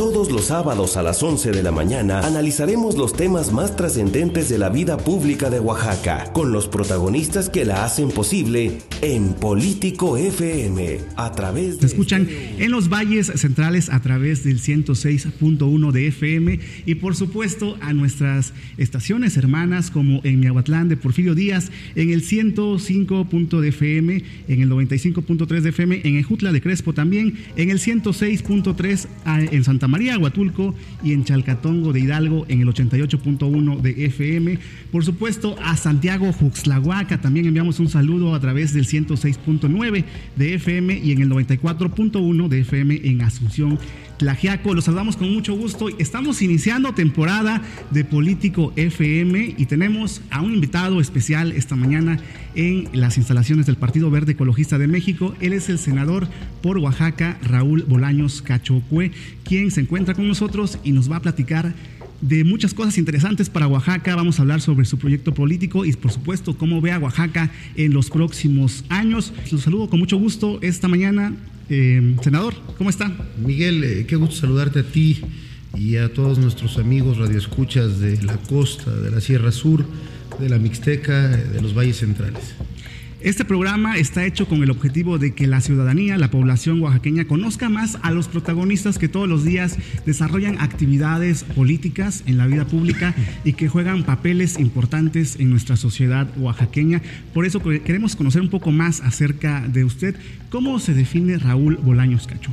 Todos los sábados a las 11 de la mañana analizaremos los temas más trascendentes de la vida pública de Oaxaca, con los protagonistas que la hacen posible en Político FM, a través de... Se escuchan en los valles centrales a través del 106.1 de FM y por supuesto a nuestras estaciones hermanas como en Miahuatlán de Porfirio Díaz, en el 105. de FM, en el 95.3 de FM, en Ejutla de Crespo también, en el 106.3 en Santa María, Huatulco y en Chalcatongo de Hidalgo en el 88.1 de FM. Por supuesto, a Santiago Juxlahuaca también enviamos un saludo a través del 106.9 de FM y en el 94.1 de FM en Asunción. Tlajiaco, los saludamos con mucho gusto. Estamos iniciando temporada de Político FM y tenemos a un invitado especial esta mañana en las instalaciones del Partido Verde Ecologista de México. Él es el senador por Oaxaca, Raúl Bolaños Cachocue, quien se encuentra con nosotros y nos va a platicar de muchas cosas interesantes para Oaxaca. Vamos a hablar sobre su proyecto político y, por supuesto, cómo ve a Oaxaca en los próximos años. Los saludo con mucho gusto esta mañana. Eh, senador, ¿cómo está? Miguel, eh, qué gusto saludarte a ti y a todos nuestros amigos radioescuchas de la costa, de la Sierra Sur, de la Mixteca, de los valles centrales. Este programa está hecho con el objetivo de que la ciudadanía, la población oaxaqueña, conozca más a los protagonistas que todos los días desarrollan actividades políticas en la vida pública y que juegan papeles importantes en nuestra sociedad oaxaqueña. Por eso queremos conocer un poco más acerca de usted. ¿Cómo se define Raúl Bolaños Cacho?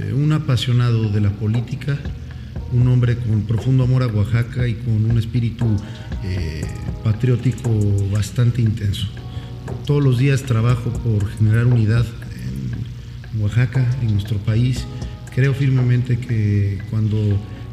Eh, un apasionado de la política, un hombre con profundo amor a Oaxaca y con un espíritu eh, patriótico bastante intenso todos los días trabajo por generar unidad en Oaxaca, en nuestro país. Creo firmemente que cuando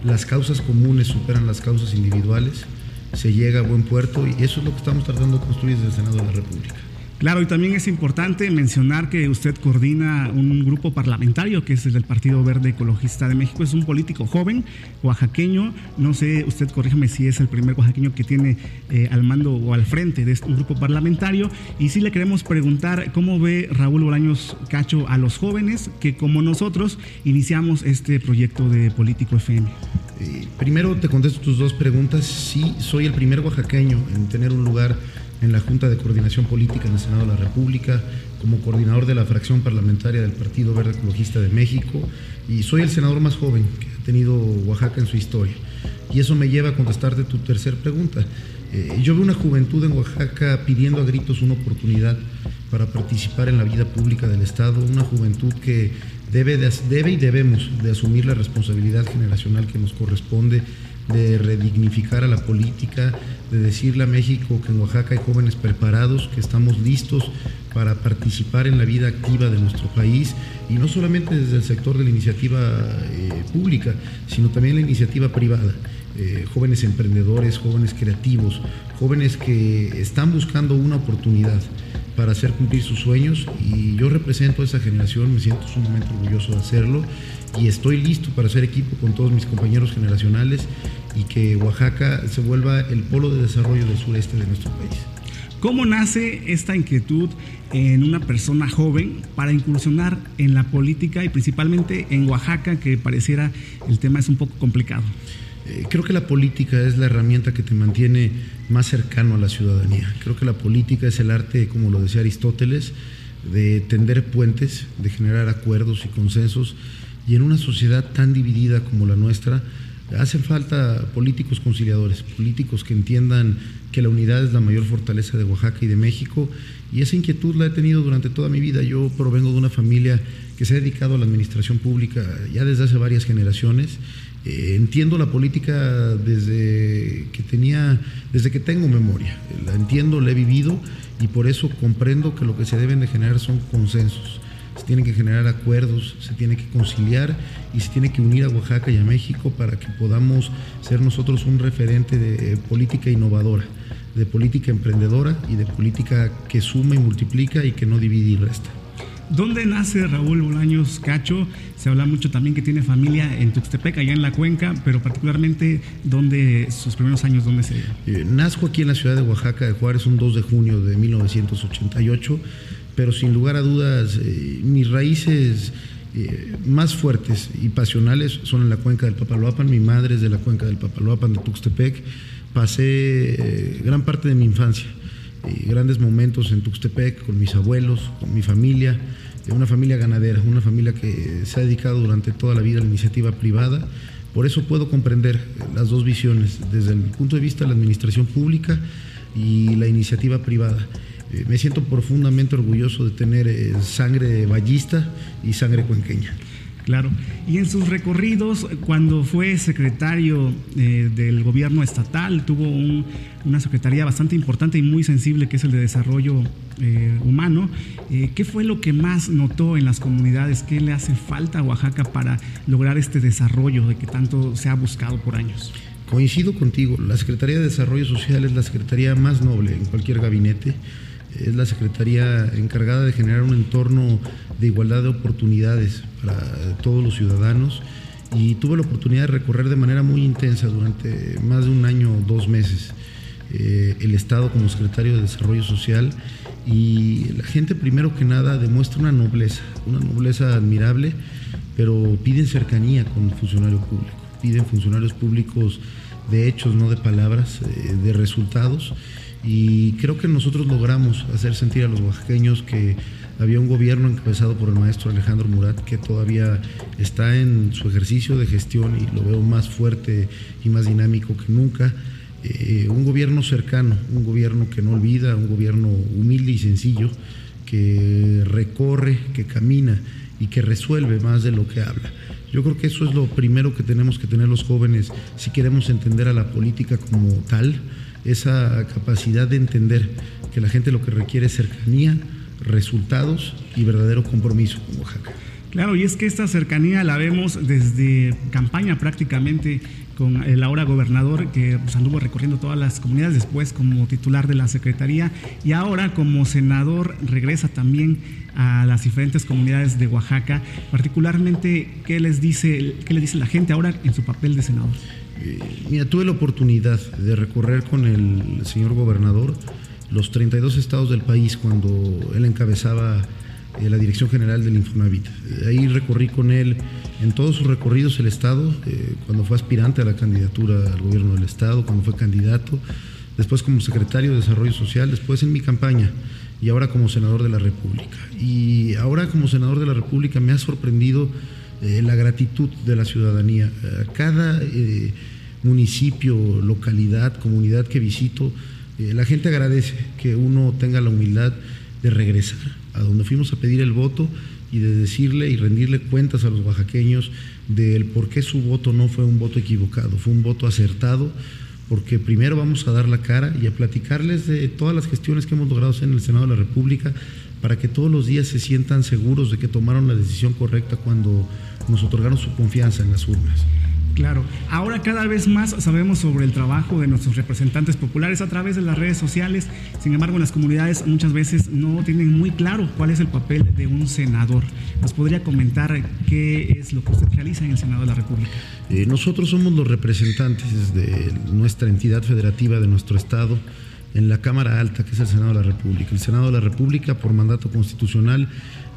las causas comunes superan las causas individuales, se llega a buen puerto y eso es lo que estamos tratando de construir desde el Senado de la República. Claro, y también es importante mencionar que usted coordina un grupo parlamentario que es el del Partido Verde Ecologista de México. Es un político joven, oaxaqueño. No sé, usted corríjame si es el primer oaxaqueño que tiene eh, al mando o al frente de este, grupo parlamentario. Y sí le queremos preguntar cómo ve Raúl Bolaños Cacho a los jóvenes que, como nosotros, iniciamos este proyecto de Político FM. Eh, primero te contesto tus dos preguntas. Sí, soy el primer oaxaqueño en tener un lugar en la Junta de Coordinación Política en el Senado de la República, como coordinador de la fracción parlamentaria del Partido Verde Ecologista de México y soy el senador más joven que ha tenido Oaxaca en su historia. Y eso me lleva a contestarte tu tercera pregunta. Eh, yo veo una juventud en Oaxaca pidiendo a gritos una oportunidad para participar en la vida pública del Estado, una juventud que debe, debe y debemos de asumir la responsabilidad generacional que nos corresponde de redignificar a la política, de decirle a México que en Oaxaca hay jóvenes preparados, que estamos listos para participar en la vida activa de nuestro país y no solamente desde el sector de la iniciativa eh, pública, sino también la iniciativa privada. Eh, jóvenes emprendedores, jóvenes creativos, jóvenes que están buscando una oportunidad para hacer cumplir sus sueños y yo represento a esa generación, me siento sumamente orgulloso de hacerlo y estoy listo para hacer equipo con todos mis compañeros generacionales y que Oaxaca se vuelva el polo de desarrollo del sureste de nuestro país. ¿Cómo nace esta inquietud en una persona joven para incursionar en la política y principalmente en Oaxaca, que pareciera el tema es un poco complicado? Eh, creo que la política es la herramienta que te mantiene más cercano a la ciudadanía. Creo que la política es el arte, como lo decía Aristóteles, de tender puentes, de generar acuerdos y consensos. Y en una sociedad tan dividida como la nuestra, Hacen falta políticos conciliadores, políticos que entiendan que la unidad es la mayor fortaleza de Oaxaca y de México, y esa inquietud la he tenido durante toda mi vida. Yo provengo de una familia que se ha dedicado a la administración pública ya desde hace varias generaciones. Eh, entiendo la política desde que tenía, desde que tengo memoria. La entiendo, la he vivido y por eso comprendo que lo que se deben de generar son consensos se tienen que generar acuerdos, se tiene que conciliar y se tiene que unir a Oaxaca y a México para que podamos ser nosotros un referente de política innovadora, de política emprendedora y de política que suma y multiplica y que no divide y resta. ¿Dónde nace Raúl Bolaños Cacho? Se habla mucho también que tiene familia en Tuxtepec, allá en la cuenca, pero particularmente, ¿dónde sus primeros años, dónde se...? Eh, nazco aquí en la ciudad de Oaxaca de Juárez un 2 de junio de 1988 pero sin lugar a dudas eh, mis raíces eh, más fuertes y pasionales son en la cuenca del Papaloapan. Mi madre es de la cuenca del Papaloapan de Tuxtepec. Pasé eh, gran parte de mi infancia, y grandes momentos en Tuxtepec con mis abuelos, con mi familia, una familia ganadera, una familia que se ha dedicado durante toda la vida a la iniciativa privada. Por eso puedo comprender las dos visiones, desde el punto de vista de la administración pública y la iniciativa privada. Eh, me siento profundamente orgulloso de tener eh, sangre ballista y sangre cuenqueña. Claro. Y en sus recorridos, cuando fue secretario eh, del gobierno estatal, tuvo una secretaría bastante importante y muy sensible, que es el de desarrollo humano. ¿Qué fue lo que más notó en las comunidades? ¿Qué le hace falta a Oaxaca para lograr este desarrollo de que tanto se ha buscado por años? Coincido contigo, la Secretaría de Desarrollo Social es la secretaría más noble en cualquier gabinete es la Secretaría encargada de generar un entorno de igualdad de oportunidades para todos los ciudadanos. Y tuve la oportunidad de recorrer de manera muy intensa durante más de un año o dos meses eh, el Estado como secretario de Desarrollo Social. Y la gente primero que nada demuestra una nobleza, una nobleza admirable, pero piden cercanía con el funcionario público, piden funcionarios públicos de hechos, no de palabras, eh, de resultados y creo que nosotros logramos hacer sentir a los oaxaqueños que había un gobierno encabezado por el maestro Alejandro Murat que todavía está en su ejercicio de gestión y lo veo más fuerte y más dinámico que nunca. Eh, un gobierno cercano, un gobierno que no olvida, un gobierno humilde y sencillo, que recorre, que camina y que resuelve más de lo que habla. Yo creo que eso es lo primero que tenemos que tener los jóvenes si queremos entender a la política como tal esa capacidad de entender que la gente lo que requiere es cercanía, resultados y verdadero compromiso con Oaxaca. Claro, y es que esta cercanía la vemos desde campaña prácticamente con el ahora gobernador que pues, anduvo recorriendo todas las comunidades, después como titular de la Secretaría y ahora como senador regresa también a las diferentes comunidades de Oaxaca. Particularmente, ¿qué les dice, qué le dice la gente ahora en su papel de senador? Mira, tuve la oportunidad de recorrer con el señor gobernador los 32 estados del país cuando él encabezaba eh, la Dirección General del Infonavit. Ahí recorrí con él en todos sus recorridos el estado, eh, cuando fue aspirante a la candidatura al gobierno del estado, cuando fue candidato, después como secretario de Desarrollo Social, después en mi campaña y ahora como senador de la República. Y ahora como senador de la República me ha sorprendido eh, la gratitud de la ciudadanía. cada eh, municipio, localidad, comunidad que visito, eh, la gente agradece que uno tenga la humildad de regresar a donde fuimos a pedir el voto y de decirle y rendirle cuentas a los oaxaqueños del por qué su voto no fue un voto equivocado, fue un voto acertado, porque primero vamos a dar la cara y a platicarles de todas las gestiones que hemos logrado hacer en el Senado de la República para que todos los días se sientan seguros de que tomaron la decisión correcta cuando nos otorgaron su confianza en las urnas. Claro, ahora cada vez más sabemos sobre el trabajo de nuestros representantes populares a través de las redes sociales, sin embargo las comunidades muchas veces no tienen muy claro cuál es el papel de un senador. ¿Nos podría comentar qué es lo que usted realiza en el Senado de la República? Eh, nosotros somos los representantes de nuestra entidad federativa de nuestro Estado en la Cámara Alta, que es el Senado de la República. El Senado de la República, por mandato constitucional,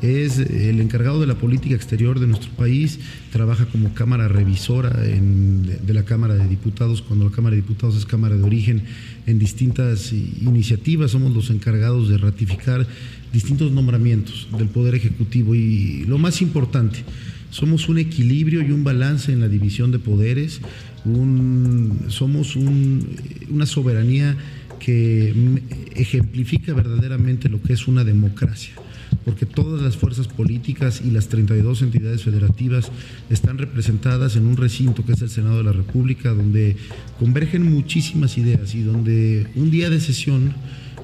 es el encargado de la política exterior de nuestro país, trabaja como Cámara revisora de, la Cámara de Diputados, cuando la Cámara de Diputados es Cámara de origen, en distintas iniciativas somos los encargados de ratificar distintos nombramientos del Poder Ejecutivo. Y lo más importante, somos un equilibrio y un balance en la división de poderes, somos una soberanía que ejemplifica verdaderamente lo que es una democracia, porque todas las fuerzas políticas y las 32 entidades federativas están representadas en un recinto que es el Senado de la República, donde convergen muchísimas ideas y donde un día de sesión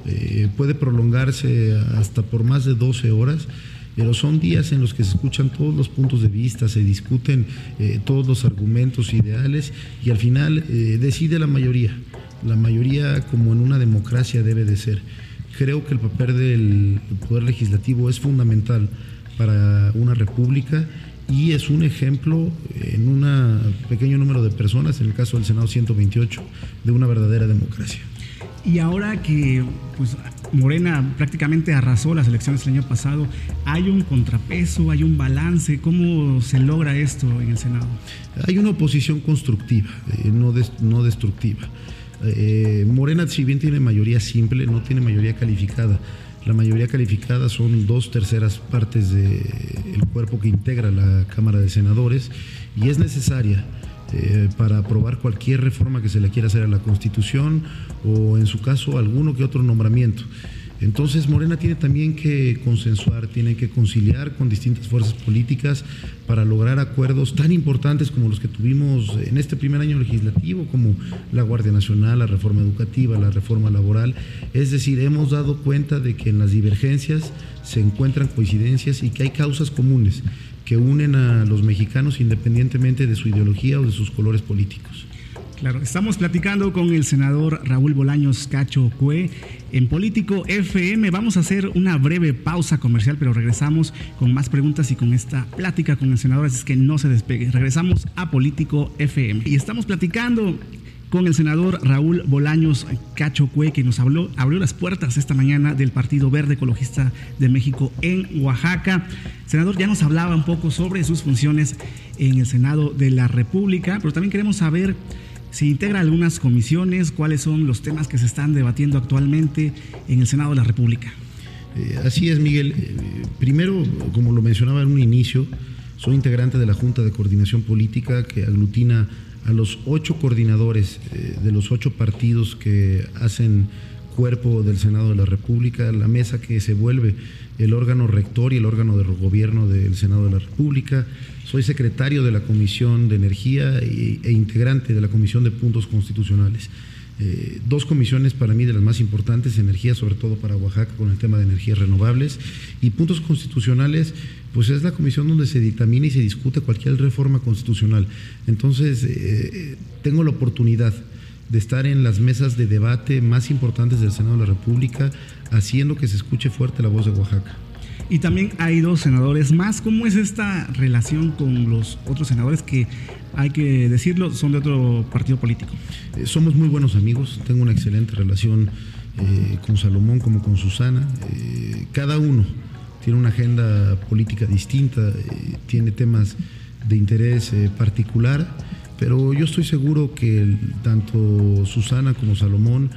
eh, puede prolongarse hasta por más de 12 horas pero son días en los que se escuchan todos los puntos de vista, se discuten eh, todos los argumentos ideales y al final eh, decide la mayoría la mayoría como en una democracia debe de ser. Creo que el papel del Poder Legislativo es fundamental para una república y es un ejemplo en un pequeño número de personas, en el caso del Senado 128, de una verdadera democracia. Y ahora que pues, Morena prácticamente arrasó las elecciones el año pasado. ¿Hay un contrapeso, hay un balance? ¿Cómo se logra esto en el Senado? Hay una oposición constructiva, eh, no, no destructiva. Eh, Morena, si bien tiene mayoría simple, no tiene mayoría calificada. La mayoría calificada son dos terceras partes del cuerpo que integra la Cámara de Senadores y es necesaria eh, para aprobar cualquier reforma que se le quiera hacer a la Constitución o en su caso alguno que otro nombramiento. Entonces Morena tiene también que consensuar, tiene que conciliar con distintas fuerzas políticas para lograr acuerdos tan importantes como los que tuvimos en este primer año legislativo, como la Guardia Nacional, la reforma educativa, la reforma laboral. Es decir, hemos dado cuenta de que en las divergencias se encuentran coincidencias y que hay causas comunes que unen a los mexicanos independientemente de su ideología o de sus colores políticos. Claro, estamos platicando con el senador Raúl Bolaños Cacho Cue en Político FM. Vamos a hacer una breve pausa comercial, pero regresamos con más preguntas y con esta plática con el senador, así que no se despegue. Regresamos a Político FM y estamos platicando con el senador Raúl Bolaños Cacho Cue, que nos habló, abrió las puertas esta mañana del Partido Verde Ecologista de México en Oaxaca. senador ya nos hablaba un poco sobre sus funciones en el Senado de la República, pero también queremos saber se integra algunas comisiones, cuáles son los temas que se están debatiendo actualmente en el Senado de la República. Eh, así es, Miguel. Eh, primero, como lo mencionaba en un inicio, soy integrante de la Junta de Coordinación Política que aglutina a los ocho coordinadores eh, de los ocho partidos que hacen cuerpo del Senado de la República, la mesa que se vuelve el órgano rector y el órgano de gobierno del Senado de la República. Soy secretario de la Comisión de Energía e, integrante de la Comisión de Puntos Constitucionales. Eh, dos comisiones para mí de las más importantes, energía sobre todo para Oaxaca con el tema de energías renovables y puntos constitucionales, pues es la comisión donde se dictamina y se discute cualquier reforma constitucional. Entonces, eh, tengo la oportunidad de estar en las mesas de debate más importantes del Senado de la República, haciendo que se escuche fuerte la voz de Oaxaca. Y también hay dos senadores más. ¿Cómo es esta relación con los otros senadores que, hay que decirlo, son de otro partido político? Eh, somos muy buenos amigos, tengo una excelente relación eh, con Salomón como con Susana. Eh, cada uno tiene una agenda política distinta, tiene temas de interés particular, pero yo estoy seguro que tanto Susana como Salomón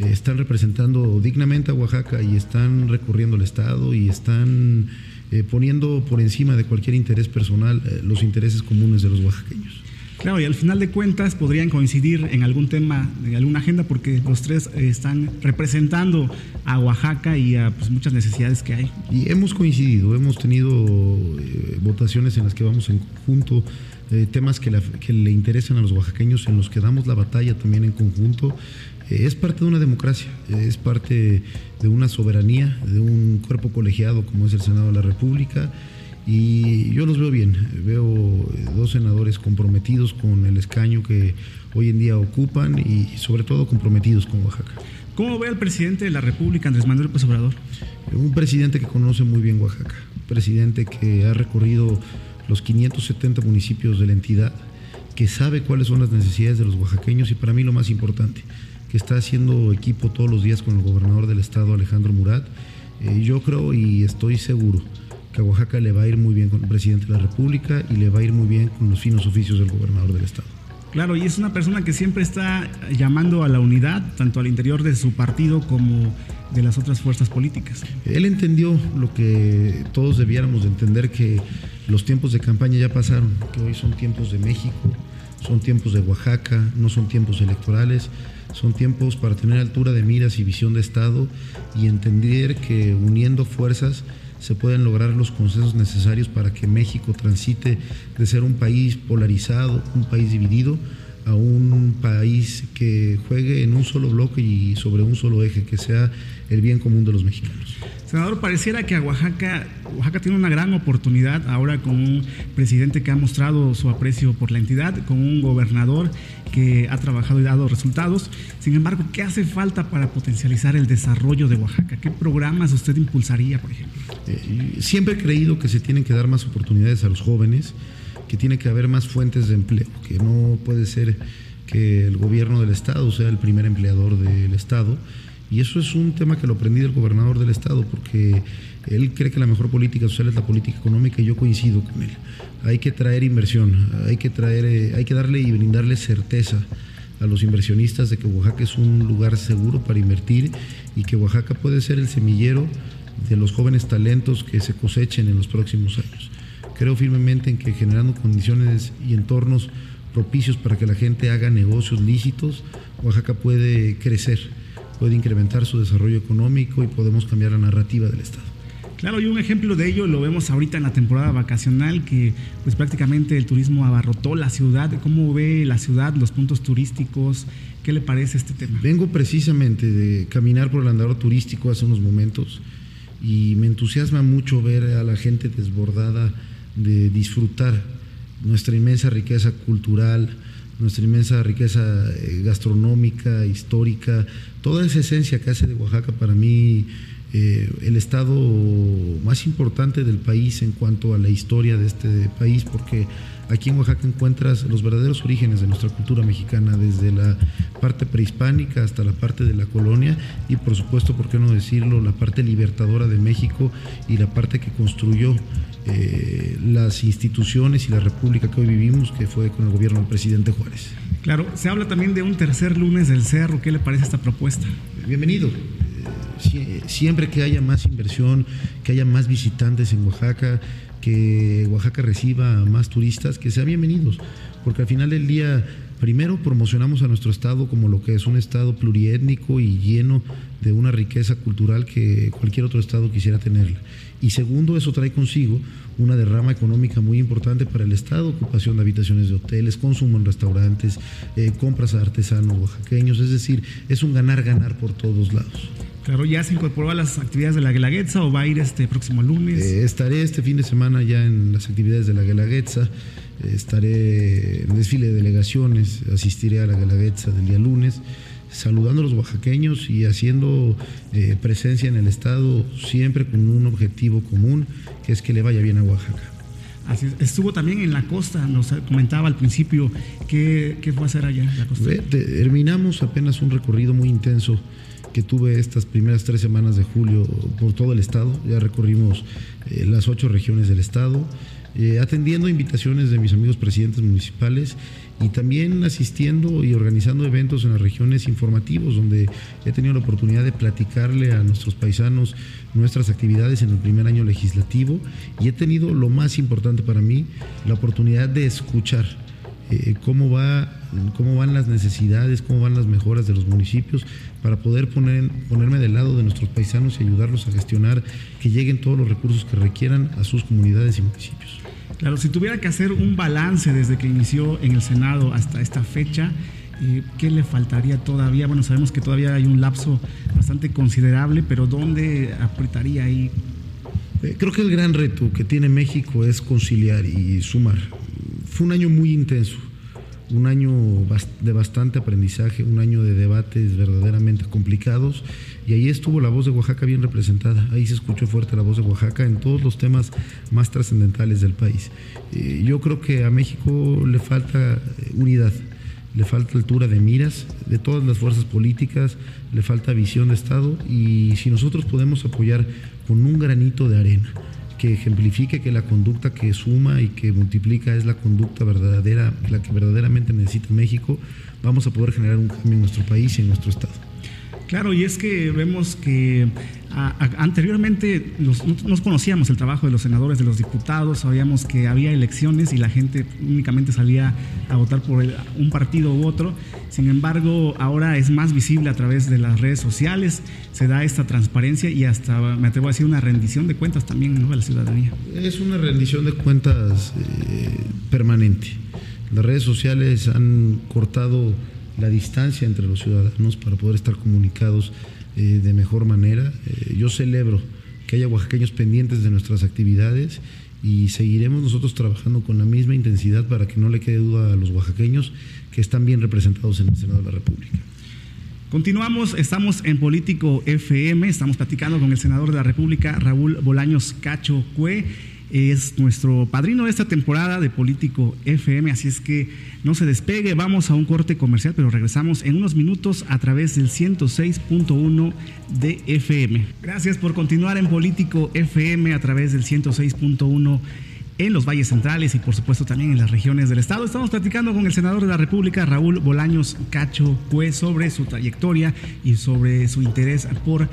eh, están representando dignamente a Oaxaca y están recorriendo el Estado y están eh, poniendo por encima de cualquier interés personal eh, los intereses comunes de los oaxaqueños. Claro, y al final de cuentas podrían coincidir en algún tema, en alguna agenda, porque los tres están representando a Oaxaca y a pues, muchas necesidades que hay. Y hemos coincidido, hemos tenido votaciones en las que vamos en conjunto, temas que, que, le interesan a los oaxaqueños, en los que damos la batalla también en conjunto es parte de una democracia, es parte de una soberanía, de un cuerpo colegiado como es el Senado de la República. Y yo los veo bien, veo dos senadores comprometidos con el escaño que hoy en día ocupan y sobre todo comprometidos con Oaxaca. ¿Cómo ve al presidente de la República, Andrés Manuel López Obrador? Un presidente que conoce muy bien Oaxaca, un presidente que ha recorrido los 570 municipios de la entidad, que sabe cuáles son las necesidades de los oaxaqueños y para mí lo más importante, que está haciendo equipo todos los días con el gobernador del estado, Alejandro Murat. Eh, yo creo y estoy seguro que a Oaxaca le va a ir muy bien con el presidente de la República y le va a ir muy bien con los finos oficios del gobernador del estado. Claro, y es una persona que siempre está llamando a la unidad, tanto al interior de su partido como de las otras fuerzas políticas. Él entendió lo que todos debiéramos de entender, que los tiempos de campaña ya pasaron, que hoy son tiempos de México, son tiempos de Oaxaca, no son tiempos electorales. Son tiempos para tener altura de miras y visión de Estado y entender que uniendo fuerzas se pueden lograr los consensos necesarios para que México transite de ser un país polarizado, un país dividido, a un país que juegue en un solo bloque y sobre un solo eje, que sea el bien común de los mexicanos. Senador, pareciera que a Oaxaca, Oaxaca tiene una gran oportunidad ahora con un presidente que ha mostrado su aprecio por la entidad, con un gobernador que ha trabajado y dado resultados. Sin embargo, ¿qué hace falta para potencializar el desarrollo de Oaxaca? ¿Qué programas usted impulsaría, por ejemplo? Eh, siempre he creído que se tienen que dar más oportunidades a los jóvenes, que tiene que haber más fuentes de empleo, que no puede ser que el gobierno del Estado sea el primer empleador del Estado Y eso es un tema que lo aprendí del gobernador del estado, porque él cree que la mejor política social es la política económica y yo coincido con él. Hay que traer inversión, hay que, traer, eh, hay que darle y brindarle certeza a los inversionistas de que Oaxaca es un lugar seguro para invertir y que Oaxaca puede ser el semillero de los jóvenes talentos que se cosechen en los próximos años. Creo firmemente en que generando condiciones y entornos propicios para que la gente haga negocios lícitos, Oaxaca puede crecer, puede incrementar su desarrollo económico y podemos cambiar la narrativa del Estado. Claro, y un ejemplo de ello lo vemos ahorita en la temporada vacacional, que pues prácticamente el turismo abarrotó la ciudad. ¿Cómo ve la ciudad, los puntos turísticos? ¿Qué le parece este tema? Vengo precisamente de caminar por el andador turístico hace unos momentos y me entusiasma mucho ver a la gente desbordada de disfrutar nuestra inmensa riqueza cultural, nuestra inmensa riqueza eh, gastronómica, histórica, toda esa esencia que hace de Oaxaca para mí eh, el estado más importante del país en cuanto a la historia de este país, porque aquí en Oaxaca encuentras los verdaderos orígenes de nuestra cultura mexicana, desde la parte prehispánica hasta la parte de la colonia y por supuesto, ¿por qué no decirlo?, la parte libertadora de México y la parte que construyó eh, las instituciones y la república que hoy vivimos, que fue con el gobierno del presidente Juárez. Claro, se habla también de un tercer lunes del cerro, ¿qué le parece esta propuesta? Bienvenido siempre que haya más inversión, que haya más visitantes en Oaxaca, que Oaxaca reciba más turistas, que sean bienvenidos, porque al final del día, primero promocionamos a nuestro estado como lo que es un estado pluriétnico y lleno de una riqueza cultural que cualquier otro estado quisiera tenerla. Y segundo, eso trae consigo una derrama económica muy importante para el Estado, ocupación de habitaciones de hoteles, consumo en restaurantes, eh, compras a artesanos oaxaqueños, es decir, es un ganar-ganar por todos lados. Claro, ¿ya se incorporó a las actividades de la Guelaguetza o va a ir este próximo lunes? Eh, estaré este fin de semana ya en las actividades de la Guelaguetza, eh, estaré en desfile de delegaciones, asistiré a la Guelaguetza del día lunes, saludando a los oaxaqueños y haciendo eh, presencia en el Estado siempre con un objetivo común, que es que le vaya bien a Oaxaca. Así estuvo también en la costa, nos comentaba al principio qué, qué fue a hacer allá en la costa. Terminamos apenas un recorrido muy intenso que tuve estas primeras tres semanas de julio por todo el estado. Ya recorrimos eh, las ocho regiones del estado, eh, atendiendo invitaciones de mis amigos presidentes municipales y también asistiendo y organizando eventos en las regiones informativos, donde he tenido la oportunidad de platicarle a nuestros paisanos nuestras actividades en el primer año legislativo y he tenido lo más importante para mí, la oportunidad de escuchar eh, cómo, va, cómo van las necesidades, cómo van las mejoras de los municipios, para poder poner, ponerme del lado de nuestros paisanos y ayudarlos a gestionar que lleguen todos los recursos que requieran a sus comunidades y municipios. Claro, si tuviera que hacer un balance desde que inició en el Senado hasta esta fecha, eh, ¿qué le faltaría todavía? Bueno, sabemos que todavía hay un lapso bastante considerable, pero ¿dónde apretaría ahí? Eh, creo que el gran reto que tiene México es conciliar y sumar. Fue un año muy intenso, un año de bastante aprendizaje, un año de debates verdaderamente complicados y ahí estuvo la voz de Oaxaca bien representada, ahí se escuchó fuerte la voz de Oaxaca en todos los temas más trascendentales del país. Eh, yo creo que a México le falta eh, unidad, le falta altura de miras de todas las fuerzas políticas, le falta visión de Estado y si nosotros podemos apoyar con un granito de arena, que ejemplifique que la conducta que suma y que multiplica es la conducta verdadera, la que verdaderamente necesita México, vamos a poder generar un cambio en nuestro país y en nuestro Estado. Claro, y es que vemos que anteriormente no conocíamos el trabajo de los senadores, de los diputados, sabíamos que había elecciones y la gente únicamente salía a votar por un partido u otro. Sin embargo, ahora es más visible a través de las redes sociales, se da esta transparencia y hasta, me atrevo a decir, una rendición de cuentas también ¿no? a la ciudadanía. Es una rendición de cuentas eh, permanente. Las redes sociales han cortado la distancia entre los ciudadanos para poder estar comunicados eh, de mejor manera. Eh, yo celebro que haya oaxaqueños pendientes de nuestras actividades y seguiremos nosotros trabajando con la misma intensidad para que no le quede duda a los oaxaqueños que están bien representados en el Senado de la República. Continuamos, estamos en Político FM, estamos platicando con el senador de la República, Raúl Bolaños Cacho Cue es nuestro padrino de esta temporada de Político FM, así es que no se despegue, vamos a un corte comercial, pero regresamos en unos minutos a través del 106.1 de FM. Gracias por continuar en Político FM a través del 106.1 en los valles centrales y por supuesto también en las regiones del estado. Estamos platicando con el senador de la República, Raúl Bolaños Cacho, pues sobre su trayectoria y sobre su interés por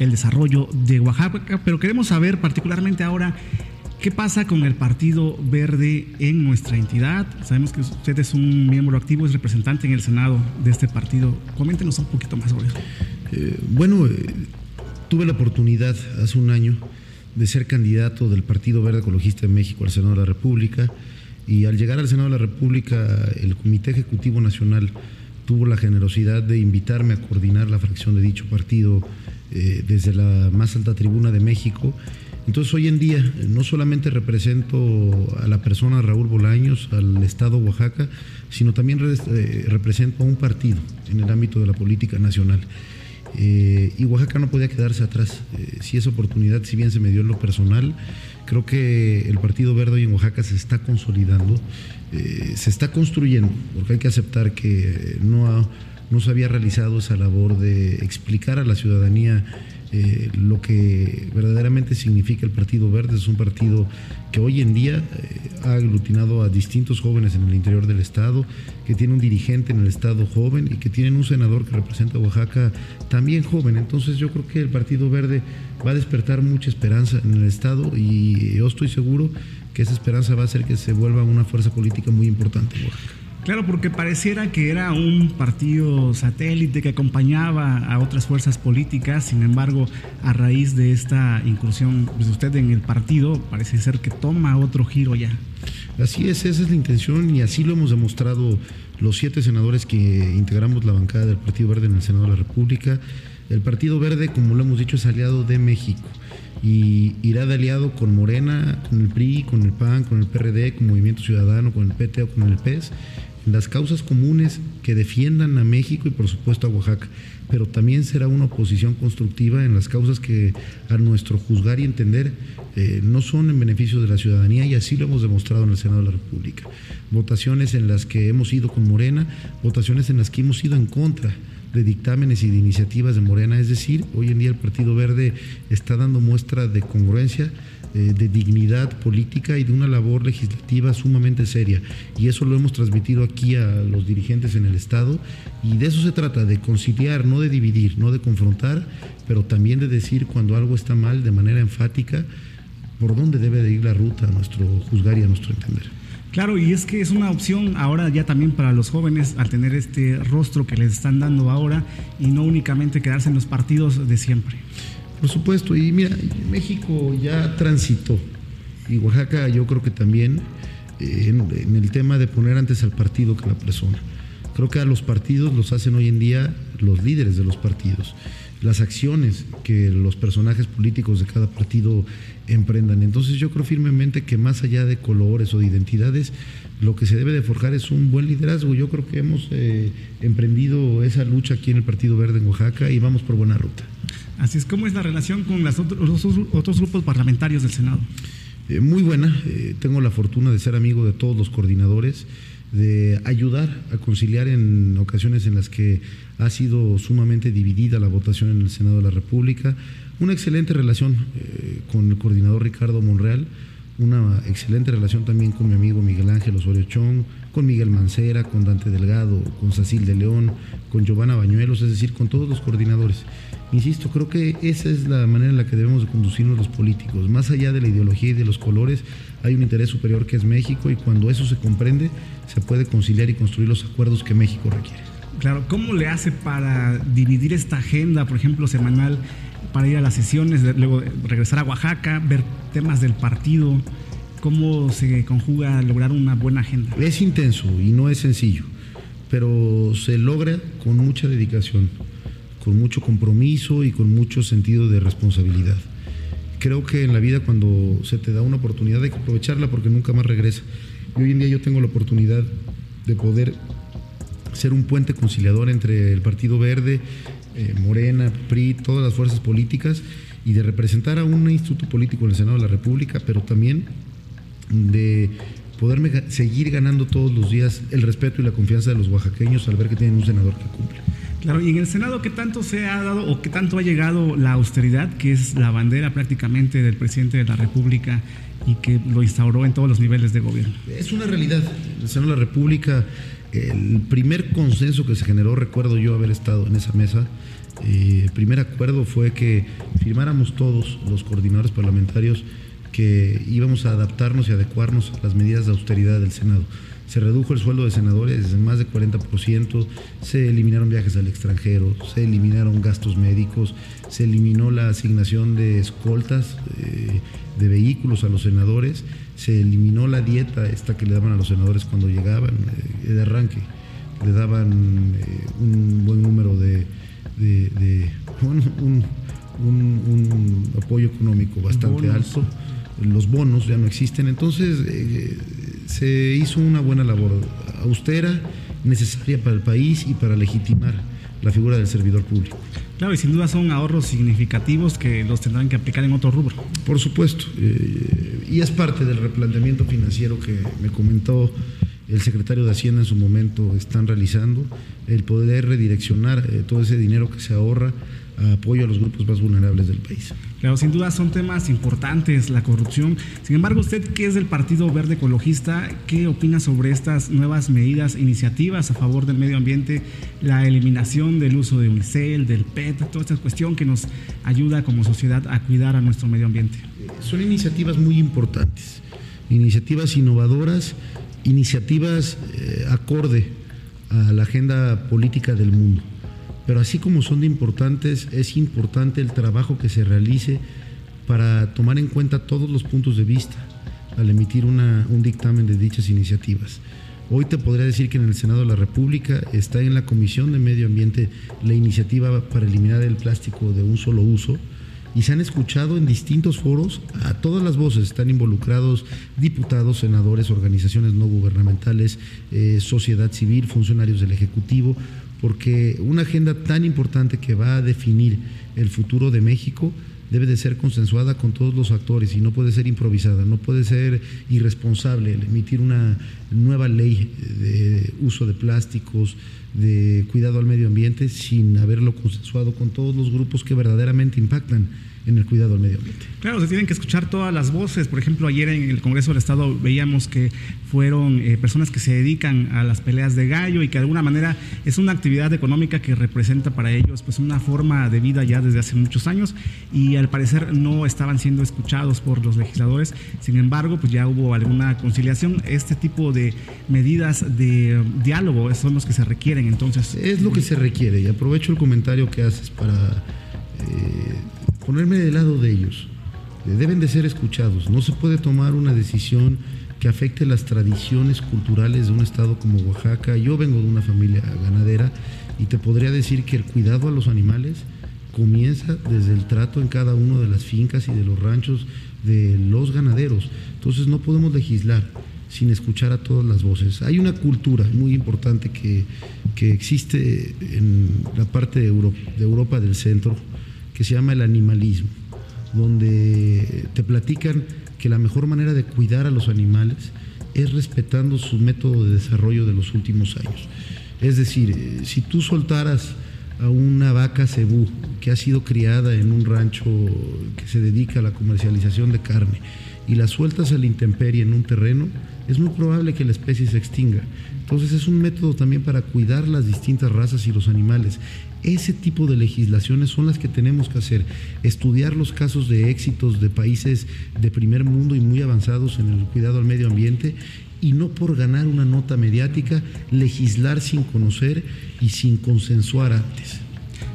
el desarrollo de Oaxaca, pero queremos saber particularmente ahora qué pasa con el Partido Verde en nuestra entidad. Sabemos que usted es un miembro activo, es representante en el Senado de este partido. Coméntenos un poquito más sobre eso. Eh, bueno, eh, tuve la oportunidad hace un año de ser candidato del Partido Verde Ecologista de México al Senado de la República y al llegar al Senado de la República el Comité Ejecutivo Nacional tuvo la generosidad de invitarme a coordinar la fracción de dicho partido eh, desde la más alta tribuna de México. Entonces hoy en día no solamente represento a la persona Raúl Bolaños, al Estado Oaxaca, sino también eh, represento a un partido en el ámbito de la política nacional. Eh, y Oaxaca no podía quedarse atrás. Eh, si esa oportunidad, si bien se me dio en lo personal, creo que el Partido Verde hoy en Oaxaca se está consolidando, eh, se está construyendo, porque hay que aceptar que no, no se había realizado esa labor de explicar a la ciudadanía eh, lo que verdaderamente significa el Partido Verde. Es un partido que hoy en día eh, ha aglutinado a distintos jóvenes en el interior del Estado, que tiene un dirigente en el Estado joven y que tiene un senador que representa a Oaxaca también joven. Entonces yo creo que el Partido Verde va a despertar mucha esperanza en el Estado y yo estoy seguro que esa esperanza va a hacer que se vuelva una fuerza política muy importante en Oaxaca. Claro, porque pareciera que era un partido satélite que acompañaba a otras fuerzas políticas, sin embargo, a raíz de esta incursión de pues, usted en el partido, parece ser que toma otro giro ya. Así es, esa es la intención y así lo hemos demostrado los siete senadores que integramos la bancada del Partido Verde en el Senado de la República. El Partido Verde, como lo hemos dicho, es aliado de México y irá de aliado con Morena, con el PRI, con el PAN, con el PRD, con Movimiento Ciudadano, con el PT o con el PES las causas comunes que defiendan a México y por supuesto a Oaxaca, pero también será una oposición constructiva en las causas que a nuestro juzgar y entender eh, no son en beneficio de la ciudadanía y así lo hemos demostrado en el Senado de la República. Votaciones en las que hemos ido con Morena, votaciones en las que hemos ido en contra de dictámenes y de iniciativas de Morena, es decir, hoy en día el Partido Verde está dando muestra de congruencia de dignidad política y de una labor legislativa sumamente seria. Y eso lo hemos transmitido aquí a los dirigentes en el Estado. Y de eso se trata, de conciliar, no de dividir, no de confrontar, pero también de decir cuando algo está mal de manera enfática por dónde debe de ir la ruta a nuestro juzgar y a nuestro entender. Claro, y es que es una opción ahora ya también para los jóvenes al tener este rostro que les están dando ahora y no únicamente quedarse en los partidos de siempre. Por supuesto, y mira, México ya transitó, y Oaxaca yo creo que también, eh, en, el tema de poner antes al partido que a la persona. Creo que a los partidos los hacen hoy en día los líderes de los partidos, las acciones que los personajes políticos de cada partido emprendan. Entonces yo creo firmemente que más allá de colores o de identidades, lo que se debe de forjar es un buen liderazgo. Yo creo que hemos eh, emprendido esa lucha aquí en el Partido Verde en Oaxaca y vamos por buena ruta. Así es, ¿cómo es la relación con los otros grupos parlamentarios del Senado? Eh, muy buena, eh, tengo la fortuna de ser amigo de todos los coordinadores, de ayudar a conciliar en ocasiones en las que ha sido sumamente dividida la votación en el Senado de la República. Una excelente relación eh, con el coordinador Ricardo Monreal, una excelente relación también con mi amigo Miguel Ángel Osorio Chong, con Miguel Mancera, con Dante Delgado, con Cecil de León, con Giovanna Bañuelos, es decir, con todos los coordinadores. Insisto, creo que esa es la manera en la que debemos de conducirnos los políticos. Más allá de la ideología y de los colores, hay un interés superior que es México y cuando eso se comprende, se puede conciliar y construir los acuerdos que México requiere. Claro, ¿cómo le hace para dividir esta agenda, por ejemplo, semanal, para ir a las sesiones, luego regresar a Oaxaca, ver temas del partido? ¿Cómo se conjuga lograr una buena agenda? Es intenso y no es sencillo, pero se logra con mucha dedicación con mucho compromiso y con mucho sentido de responsabilidad. Creo que en la vida cuando se te da una oportunidad hay que aprovecharla porque nunca más regresa. Y hoy en día yo tengo la oportunidad de poder ser un puente conciliador entre el Partido Verde, eh, Morena, PRI, todas las fuerzas políticas y de representar a un instituto político en el Senado de la República, pero también de poderme seguir ganando todos los días el respeto y la confianza de los oaxaqueños al ver que tienen un senador que cumple. Claro, y en el Senado, ¿qué tanto se ha dado o qué tanto ha llegado la austeridad, que es la bandera prácticamente del presidente de la República y que lo instauró en todos los niveles de gobierno? Es una realidad. En el Senado de la República, el primer consenso que se generó, recuerdo yo haber estado en esa mesa, eh, el primer acuerdo fue que firmáramos todos los coordinadores parlamentarios que íbamos a adaptarnos y adecuarnos a las medidas de austeridad del Senado. Se redujo el sueldo de senadores en más de 40%, se eliminaron viajes al extranjero, se eliminaron gastos médicos, se eliminó la asignación de escoltas eh, de vehículos a los senadores, se eliminó la dieta esta que le daban a los senadores cuando llegaban, eh, de arranque, le daban eh, un buen número de, un, apoyo económico bastante alto los bonos ya no existen, entonces eh, se hizo una buena labor austera, necesaria para el país y para legitimar la figura del servidor público. Claro, y sin duda son ahorros significativos que los tendrán que aplicar en otro rubro. Por supuesto, eh, y es parte del replanteamiento financiero que me comentó el secretario de Hacienda en su momento están realizando, el poder redireccionar eh, todo ese dinero que se ahorra apoyo a los grupos más vulnerables del país. Claro, sin duda son temas importantes, la corrupción. Sin embargo, usted que es del Partido Verde Ecologista, ¿qué opina sobre estas nuevas medidas, iniciativas a favor del medio ambiente, la eliminación del uso de unicel, del PET, toda esta cuestión que nos ayuda como sociedad a cuidar a nuestro medio ambiente? Son iniciativas muy importantes, iniciativas innovadoras, iniciativas eh, acorde a la agenda política del mundo pero así como son importantes, es importante el trabajo que se realice para tomar en cuenta todos los puntos de vista al emitir un dictamen de dichas iniciativas. Hoy te podría decir que en el Senado de la República está en la Comisión de Medio Ambiente la iniciativa para eliminar el plástico de un solo uso y se han escuchado en distintos foros a todas las voces. Están involucrados diputados, senadores, organizaciones no gubernamentales, eh, sociedad civil, funcionarios del Ejecutivo, porque una agenda tan importante que va a definir el futuro de México debe de ser consensuada con todos los actores y no puede ser improvisada, no puede ser irresponsable emitir una nueva ley de uso de plásticos, de cuidado al medio ambiente sin haberlo consensuado con todos los grupos que verdaderamente impactan en el cuidado al medio ambiente. Claro, se tienen que escuchar todas las voces. Por ejemplo, ayer en el Congreso del Estado veíamos que fueron eh, personas que se dedican a las peleas de gallo y que de alguna manera es una actividad económica que representa para ellos pues una forma de vida ya desde hace muchos años y al parecer no estaban siendo escuchados por los legisladores. Sin embargo, pues ya hubo alguna conciliación. Este tipo de medidas de diálogo son los que se requieren entonces. Es lo que se requiere y aprovecho el comentario que haces para... Eh, ponerme del lado de ellos. Deben de ser escuchados. No se puede tomar una decisión que afecte las tradiciones culturales de un estado como Oaxaca. Yo vengo de una familia ganadera y te podría decir que el cuidado a los animales comienza desde el trato en cada una de las fincas y de los ranchos de los ganaderos. Entonces no podemos legislar sin escuchar a todas las voces. Hay una cultura muy importante que, que existe en la parte de Europa del centro, que se llama el animalismo, donde te platican que la mejor manera de cuidar a los animales es respetando su método de desarrollo de los últimos años. Es decir, eh, si tú soltaras a una vaca cebú que ha sido criada en un rancho que se dedica a la comercialización de carne y la sueltas a la intemperie en un terreno, es muy probable que la especie se extinga. Entonces es un método también para cuidar las distintas razas y los animales. Ese tipo de legislaciones son las que tenemos que hacer, estudiar los casos de éxitos de países de primer mundo y muy avanzados en el cuidado al medio ambiente y no por ganar una nota mediática, legislar sin conocer y sin consensuar antes.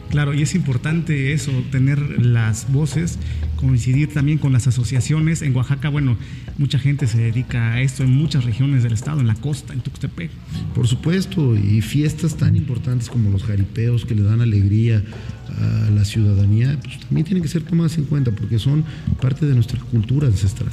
Claro, y es importante eso, tener las voces, coincidir también con las asociaciones. En Oaxaca, bueno, mucha gente se dedica a esto en muchas regiones del estado, en la costa, en Tuxtepec. Por supuesto, y fiestas tan importantes como los jaripeos que le dan alegría a la ciudadanía, pues también tienen que ser tomadas en cuenta porque son parte de nuestra cultura ancestral.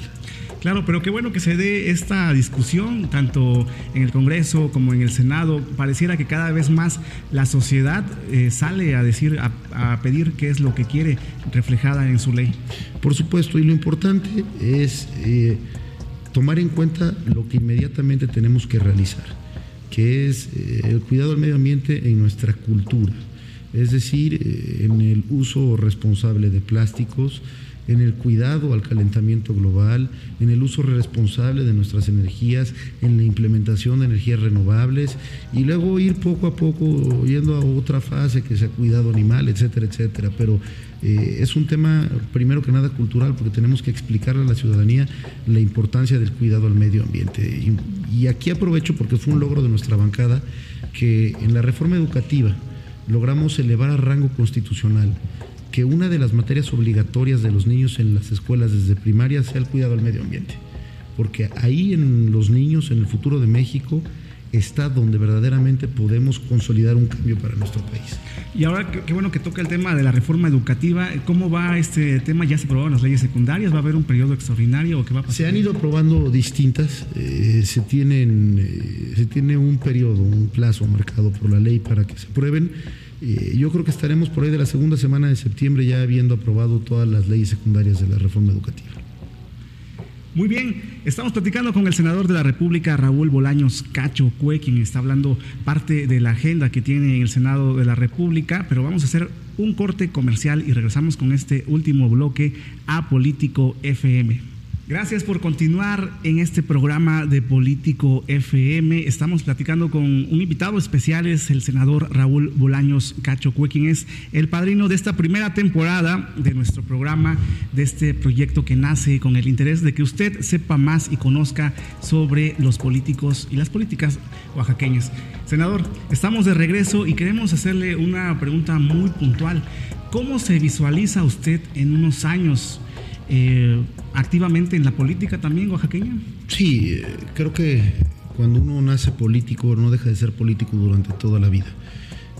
Claro, pero qué bueno que se dé esta discusión, tanto en el Congreso como en el Senado. Pareciera que cada vez más la sociedad eh, sale a decir, a, pedir qué es lo que quiere reflejada en su ley. Por supuesto, y lo importante es eh, tomar en cuenta lo que inmediatamente tenemos que realizar, que es eh, el cuidado del medio ambiente en nuestra cultura, es decir, en el uso responsable de plásticos, en el cuidado al calentamiento global, en el uso responsable de nuestras energías, en la implementación de energías renovables y luego ir poco a poco yendo a otra fase que sea cuidado animal, etcétera, etcétera. Pero eh, es un tema, primero que nada, cultural, porque tenemos que explicarle a la ciudadanía la importancia del cuidado al medio ambiente. y aquí aprovecho porque fue un logro de nuestra bancada que en la reforma educativa logramos elevar a rango constitucional que una de las materias obligatorias de los niños en las escuelas desde primaria sea el cuidado al medio ambiente. Porque ahí en los niños, en el futuro de México, está donde verdaderamente podemos consolidar un cambio para nuestro país. Y ahora, qué, bueno que toca el tema de la reforma educativa. ¿Cómo va este tema? ¿Ya se aprobaron las leyes secundarias? ¿Va a haber un periodo extraordinario o qué va a pasar? Se han ido aprobando distintas. Eh, se, tienen, eh, se tiene un periodo, un plazo marcado por la ley para que se aprueben yo creo que estaremos por ahí de la segunda semana de septiembre ya habiendo aprobado todas las leyes secundarias de la reforma educativa. Muy bien, estamos platicando con el senador de la República, Raúl Bolaños Cacho Cue, quien está hablando parte de la agenda que tiene en el Senado de la República, pero vamos a hacer un corte comercial y regresamos con este último bloque a Político FM. Gracias por continuar en este programa de Político FM. Estamos platicando con un invitado especial, es el senador Raúl Bolaños Cacho quien es el padrino de esta primera temporada de nuestro programa, de este proyecto que nace con el interés de que usted sepa más y conozca sobre los políticos y las políticas oaxaqueñas. Senador, estamos de regreso y queremos hacerle una pregunta muy puntual. ¿Cómo se visualiza usted en unos años? Eh, activamente en la política también oaxaqueña? Sí, eh, creo que cuando uno nace político no deja de ser político durante toda la vida.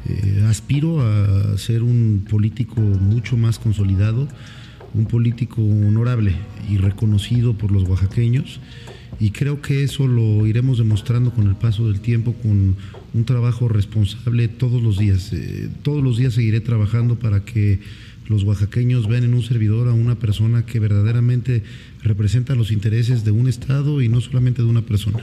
Eh, aspiro a ser un político mucho más consolidado, un político honorable y reconocido por los oaxaqueños y creo que eso lo iremos demostrando con el paso del tiempo, con un trabajo responsable todos los días. todos los días seguiré trabajando para que los oaxaqueños ven en un servidor a una persona que verdaderamente representa los intereses de un Estado y no solamente de una persona.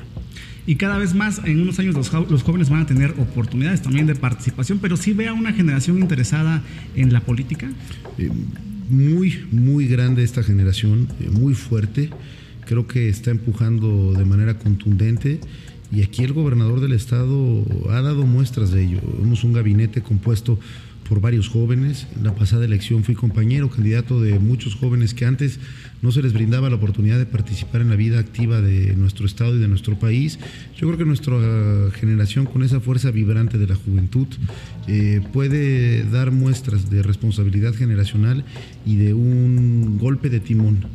Y cada vez más, en unos años, los, jóvenes van a tener oportunidades también de participación, pero sí ve a una generación interesada en la política. Eh, muy, muy grande esta generación, eh, muy fuerte. Creo que está empujando de manera contundente. Y aquí el gobernador del estado ha dado muestras de ello. Vemos un gabinete compuesto por varios jóvenes. En la pasada elección fui compañero, candidato de muchos jóvenes que antes no se les brindaba la oportunidad de participar en la vida activa de nuestro Estado y de nuestro país. Yo creo que nuestra generación, con esa fuerza vibrante de la juventud, eh, puede dar muestras de responsabilidad generacional y de un golpe de timón,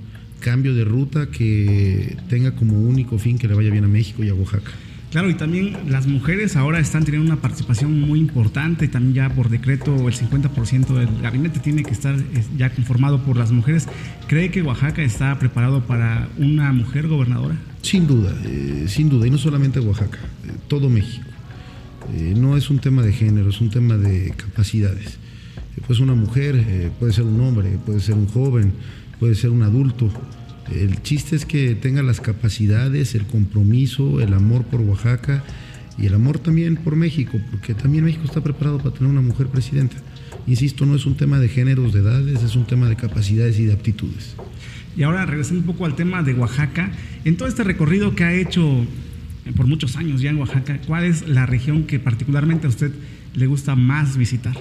cambio de ruta que tenga como único fin que le vaya bien a México y a Oaxaca. Claro, y también las mujeres ahora están teniendo una participación muy importante, también ya por decreto el 50% del gabinete tiene que estar ya conformado por las mujeres. ¿Cree que Oaxaca está preparado para una mujer gobernadora? Sin duda, eh, sin duda, y no solamente Oaxaca, eh, todo México. Eh, no es un tema de género, es un tema de capacidades. pues una mujer, puede ser un hombre, puede ser un joven, puede ser un adulto, el chiste es que tenga las capacidades, el compromiso, el amor por Oaxaca y el amor también por México, porque también México está preparado para tener una mujer presidenta. Insisto, no es un tema de géneros, de edades, es un tema de capacidades y de aptitudes. Y ahora regresando un poco al tema de Oaxaca, en todo este recorrido que ha hecho por muchos años ya en Oaxaca, ¿cuál es la región que particularmente a usted le gusta más visitar?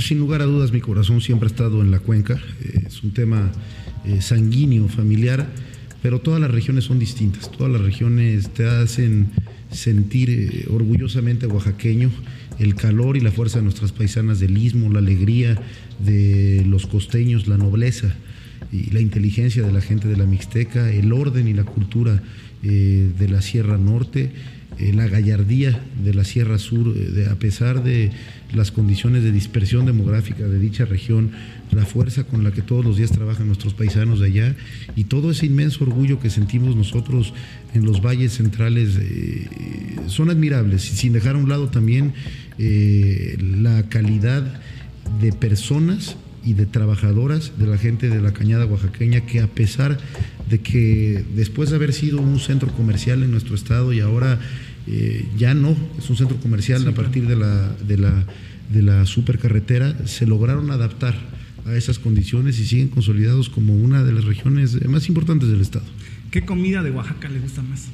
Sin lugar a dudas, mi corazón siempre ha estado en la cuenca. Eh, es un tema eh, sanguíneo, familiar, pero todas las regiones son distintas, todas las regiones te hacen sentir eh, orgullosamente oaxaqueño. El calor y la fuerza de nuestras paisanas del istmo, la alegría de los costeños, la nobleza y la inteligencia de la gente de la Mixteca, el orden y la cultura eh, de la Sierra Norte, eh, la gallardía de la Sierra Sur, eh, de, a pesar de las condiciones de dispersión demográfica de dicha región, la fuerza con la que todos los días trabajan nuestros paisanos de allá y todo ese inmenso orgullo que sentimos nosotros en los valles centrales eh, son admirables, sin dejar a un lado también la calidad de personas y de trabajadoras de la gente de la cañada oaxaqueña que a pesar de que después de haber sido un centro comercial en nuestro estado y ahora eh, ya no, es un centro comercial a partir de la, de, la, de la supercarretera, se lograron adaptar a esas condiciones y siguen consolidados como una de las regiones más importantes del estado. ¿Qué comida de Oaxaca le gusta más?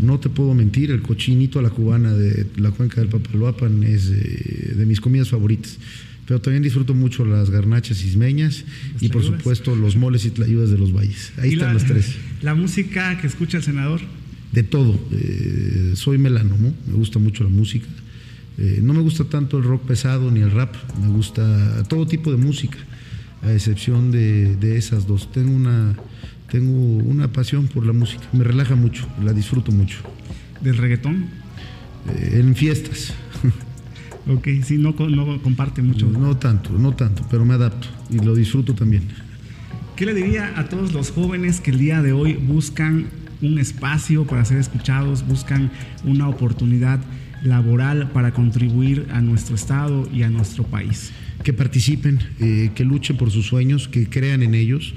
No te puedo mentir, el cochinito a la cubana de la cuenca del Papaloapan es eh, de mis comidas favoritas pero también disfruto mucho las garnachas ismeñas y por supuesto los moles y tlayudas de los valles. Ahí están las tres. ¿La música que escucha el senador? De todo. Eh, soy melanomo, me gusta mucho la música. Eh, no me gusta tanto el rock pesado ni el rap, me gusta todo tipo de música, a excepción de, esas dos. Tengo una, tengo una pasión por la música, me relaja mucho, la disfruto mucho. ¿Del reggaetón? Eh, en fiestas. Ok, sí, no, no comparte mucho. No tanto, no tanto, pero me adapto y lo disfruto también. ¿Qué le diría a todos los jóvenes que el día de hoy buscan un espacio para ser escuchados, buscan una oportunidad laboral para contribuir a nuestro Estado y a nuestro país? Que participen, eh, que luchen por sus sueños, que crean en ellos.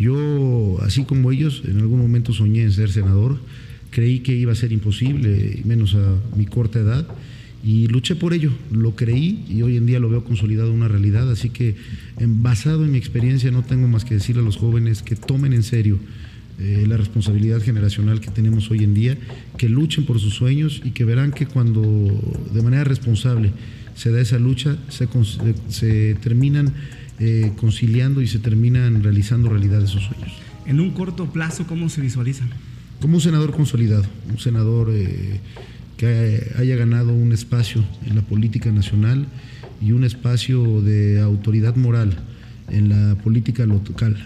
Yo, así como ellos, en algún momento soñé en ser senador, creí que iba a ser imposible, menos a mi corta edad y luché por ello, lo creí y hoy en día lo veo consolidado una realidad, así que en, basado en mi experiencia no tengo más que decirle a los jóvenes que tomen en serio eh, la responsabilidad generacional que tenemos hoy en día, que luchen por sus sueños y que verán que cuando de manera responsable se da esa lucha, se, se terminan eh, conciliando y se terminan realizando realidad esos sueños. En un corto plazo, ¿cómo se visualizan? Como un senador consolidado, un senador... Eh, que haya ganado un espacio en la política nacional y un espacio de autoridad moral en la política local,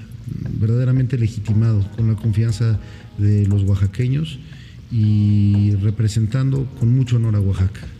verdaderamente legitimado con la confianza de los oaxaqueños y representando con mucho honor a Oaxaca.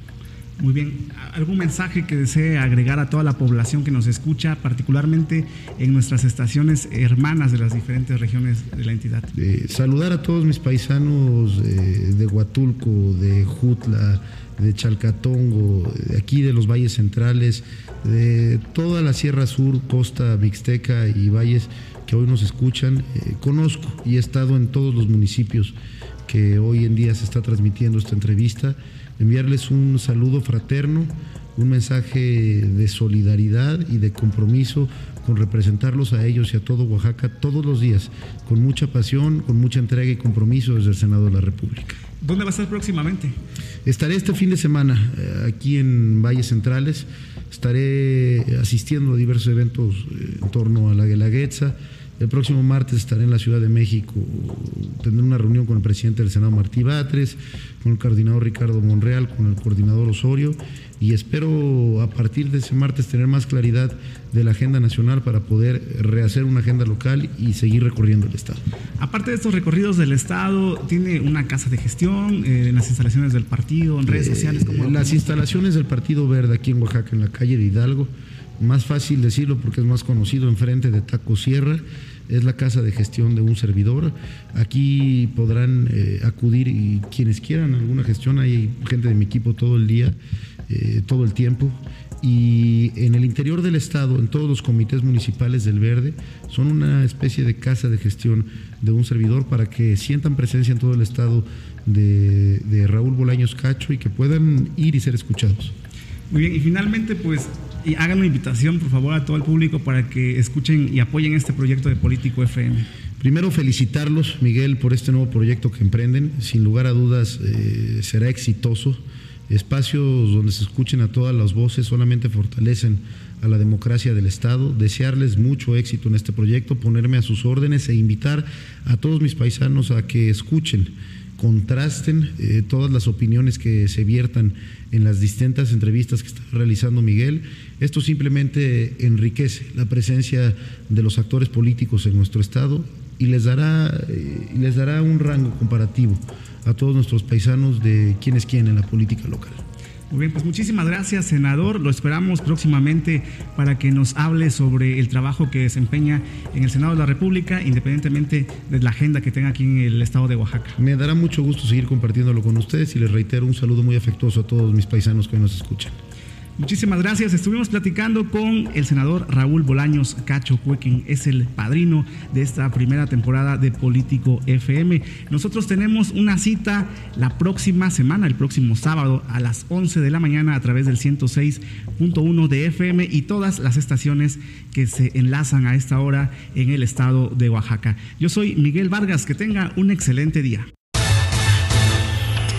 Muy bien, ¿algún mensaje que desee agregar a toda la población que nos escucha, particularmente en nuestras estaciones hermanas de las diferentes regiones de la entidad? saludar a todos mis paisanos eh, de Huatulco, de Jutla, de Chalcatongo, de aquí de los valles centrales, de toda la Sierra Sur, costa mixteca y valles que hoy nos escuchan. Eh, conozco y he estado en todos los municipios que hoy en día se está transmitiendo esta entrevista enviarles un saludo fraterno, un mensaje de solidaridad y de compromiso con representarlos a ellos y a todo Oaxaca todos los días, con mucha pasión, con mucha entrega y compromiso desde el Senado de la República. ¿Dónde va a estar próximamente? Estaré este fin de semana eh, aquí en Valles Centrales. Estaré asistiendo a diversos eventos eh, en torno a la Guelaguetza el próximo martes estaré en la Ciudad de México, tendré una reunión con el presidente del Senado Martí Batres, con el coordinador Ricardo Monreal, con el coordinador Osorio y espero a partir de ese martes tener más claridad de la agenda nacional para poder rehacer una agenda local y seguir recorriendo el Estado. Aparte de estos recorridos del Estado, ¿tiene una casa de gestión eh, en las instalaciones del partido, en redes eh, sociales? como las instalaciones del Partido Verde aquí en Oaxaca, en la calle de Hidalgo más fácil decirlo porque es más conocido enfrente de Taco Sierra, es la casa de gestión de un servidor. Aquí podrán eh, acudir quienes quieran alguna gestión, hay gente de mi equipo todo el día, eh, todo el tiempo. Y en el interior del Estado, en todos los comités municipales del Verde, son una especie de casa de gestión de un servidor para que sientan presencia en todo el Estado de, de Raúl Bolaños Cacho y que puedan ir y ser escuchados. Muy bien, y finalmente, pues hagan una invitación, por favor, a todo el público para que escuchen y apoyen este proyecto de Político FM. Primero felicitarlos, Miguel, por este nuevo proyecto que emprenden. Sin lugar a dudas eh, será exitoso. Espacios donde se escuchen a todas las voces solamente fortalecen a la democracia del Estado. Desearles mucho éxito en este proyecto, ponerme a sus órdenes e invitar a todos mis paisanos a que escuchen contrasten eh, todas las opiniones que se viertan en las distintas entrevistas que está realizando Miguel. Esto simplemente enriquece la presencia de los actores políticos en nuestro Estado, y les dará, eh, les dará un rango comparativo a todos nuestros paisanos de quién es quién en la política local. Muy bien, pues muchísimas gracias, senador. Lo esperamos próximamente para que nos hable sobre el trabajo que desempeña en el Senado de la República, independientemente de la agenda que tenga aquí en el estado de Oaxaca. Me dará mucho gusto seguir compartiéndolo con ustedes y les reitero un saludo muy afectuoso a todos mis paisanos que nos escuchan. Muchísimas gracias. Estuvimos platicando con el senador Raúl Bolaños Cacho Cuequín. Es el padrino de esta primera temporada de Político FM. Nosotros tenemos una cita la próxima semana, el próximo sábado a las 11 de la mañana a través del 106.1 de FM y todas las estaciones que se enlazan a esta hora en el estado de Oaxaca. Yo soy Miguel Vargas. Que tenga un excelente día.